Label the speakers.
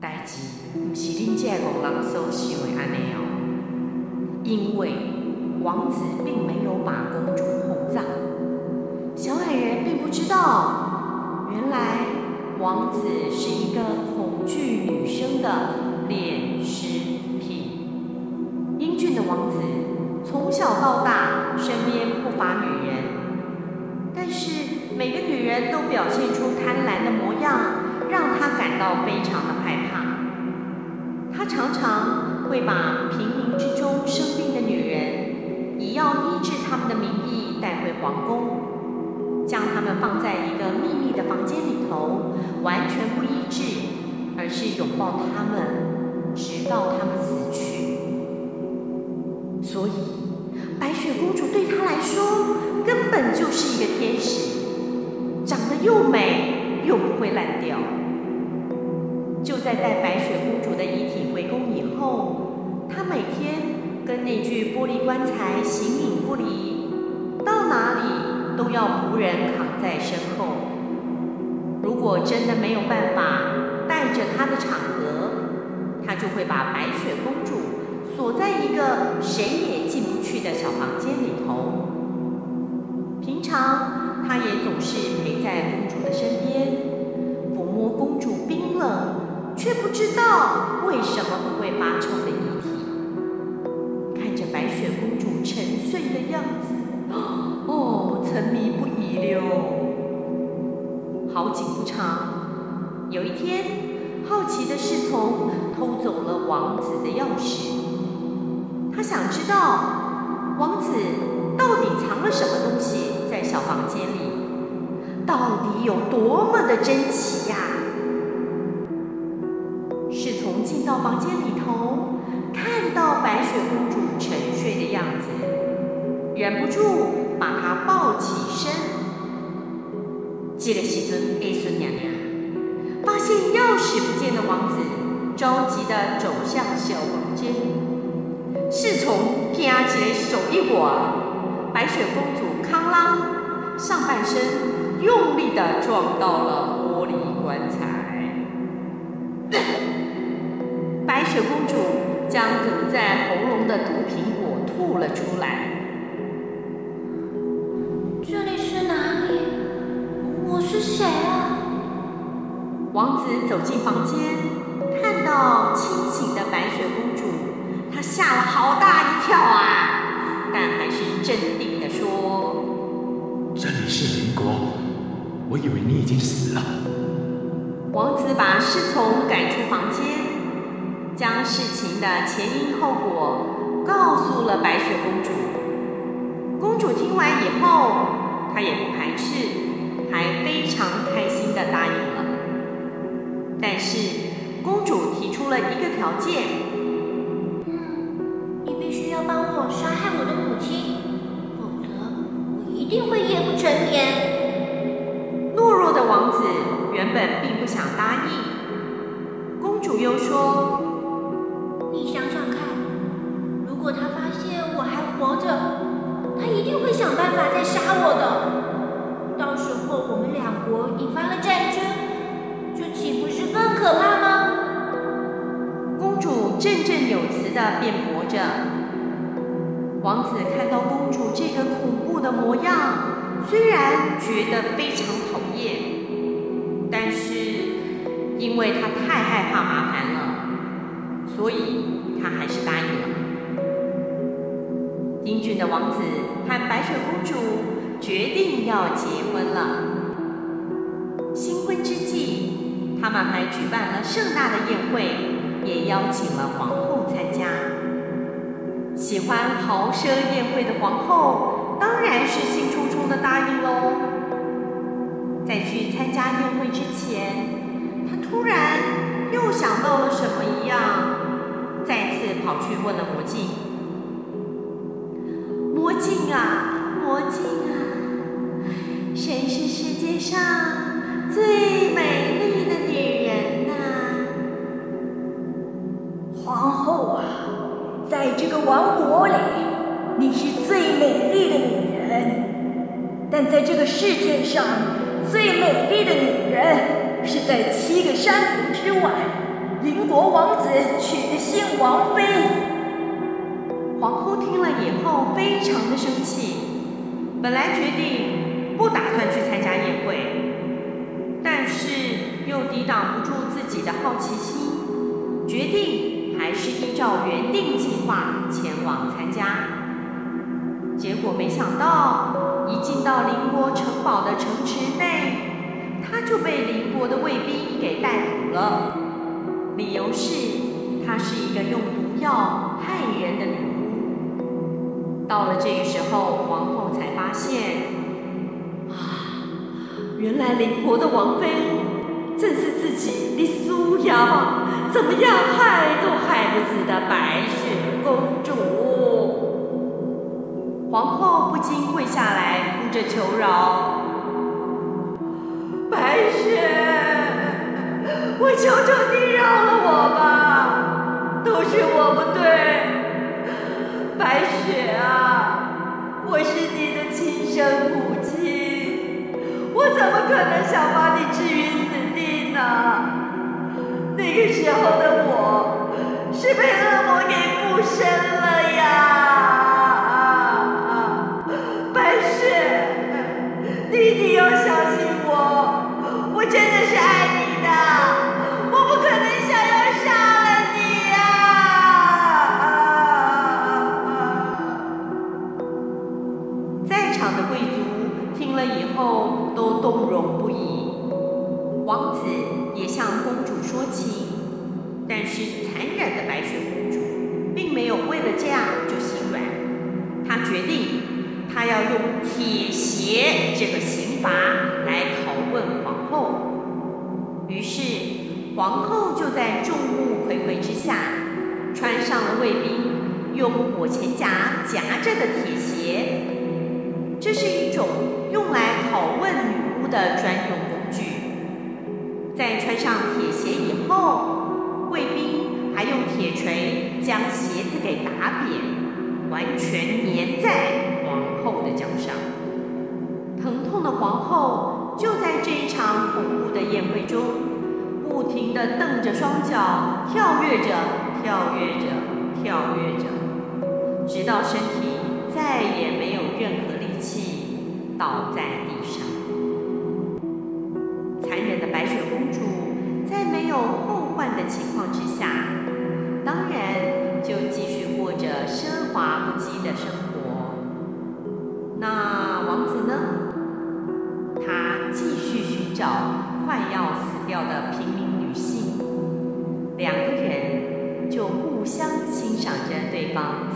Speaker 1: 代志不是恁这个人所想的安尼哦，因为王子并没有把公主哄葬。小矮人并不知道，原来王子是一个恐惧女生的把平民之中生病的女人，以要医治他们的名义带回皇宫。将他们放在一个秘密的房间里头，完全不医治，而是拥抱他们，直到他们死去。所以，白雪公主对他来说根本就是一个天使，长得又美又不会烂掉。就在带白雪公主的人扛在身后。如果真的没有办法带着她的场合，他就会把白雪公主锁在一个谁也进不去的小房间里头。平常，他也总是陪在公主的身边，抚摸公主冰冷却不知道为什么不会发臭的遗体，看着白雪公主沉睡的样子。哦，沉迷不已了。好景不长，有一天，好奇的侍从偷走了王子的钥匙。他想知道王子到底藏了什么东西在小房间里，到底有多么的珍奇呀？侍从进到房间里头，看到白雪公主，忍不住。把他抱起身，这个时阵，艺孙娘娘发现钥匙不见的王子，着急地走向小房间。侍从听阿杰手一滑，白雪公主康拉上半身用力地撞到了玻璃棺材，白雪公主将梗在喉咙的毒苹果吐了出来。谁啊？王子走进房间，看到清醒的白雪公主，他吓了好大一跳啊！但还是镇定地说：“
Speaker 2: 这里是邻国，我以为你已经死了。”
Speaker 1: 王子把侍从赶出房间，将事情的前因后果告诉了白雪公主。公主听完以后，她也不排斥。还非常开心的答应了，但是公主提出了一个条件：“
Speaker 3: 嗯，你必须要帮我杀害我的母亲，否则我一定会夜不成眠。”
Speaker 1: 懦弱的王子原本并不想答应，公主又
Speaker 3: 说：“辩驳着。
Speaker 1: 王子看到公主这个恐怖的模样，虽然觉得非常讨厌，但是因为他太害怕麻烦了，所以他还是答应了。英俊的王子和白雪公主。决定要结婚了。新婚之际，他们还举办了盛大的宴会，也邀请了王参加。喜欢豪奢宴会的皇后，当然是兴冲冲的答应喽。在去参加宴会之前，她突然又想到了什么一样，再次跑去问了魔
Speaker 4: 镜：“王国里你是最美丽的女人但在这个世界上最美丽的女人是在七个山头之外邻
Speaker 1: 国王子娶的新王妃。皇后听了以后非常的生气本来决定不打算去参加宴会但是又抵挡不住自己的好奇心决定还是依照原定计划前往参加。结果没想到，一进到邻国城堡的城池内，他就被邻国的卫兵给逮捕了，理由是他是一个用毒药害人的女巫。到了这个时候，皇后才发现，啊，原来邻国的王妃正是自己的苏瑶，怎么样害都害不死的白雪公主。皇后不禁跪下来，哭着求饶：“白雪，我求求你饶了我吧，都是我不对。白雪啊，我是你的亲生母亲，我怎么可能想把你置于死地呢？那个时候说情，但是残忍的白雪公主并没有为了这样就心软，她决定。她要用铁鞋这个刑罚来拷问皇后，于是皇后就在众目睽睽之下，穿上了卫兵用火钳夹夹着的铁鞋。这是一种用来拷问女巫的专用。在穿上铁鞋以后，卫兵还用铁锤将鞋子给打扁，完全粘在。皇后的脚上，疼痛的皇后就在这一场恐怖的宴会中，不停地蹬着双脚，跳跃着，跳跃着，跳跃着，直到身体再也没有任何力气，倒在地情况之下，当然就继续过着奢华不羁的生活。那王子呢？他继续寻找快要死掉的平民女性，两个人就互相欣赏着对方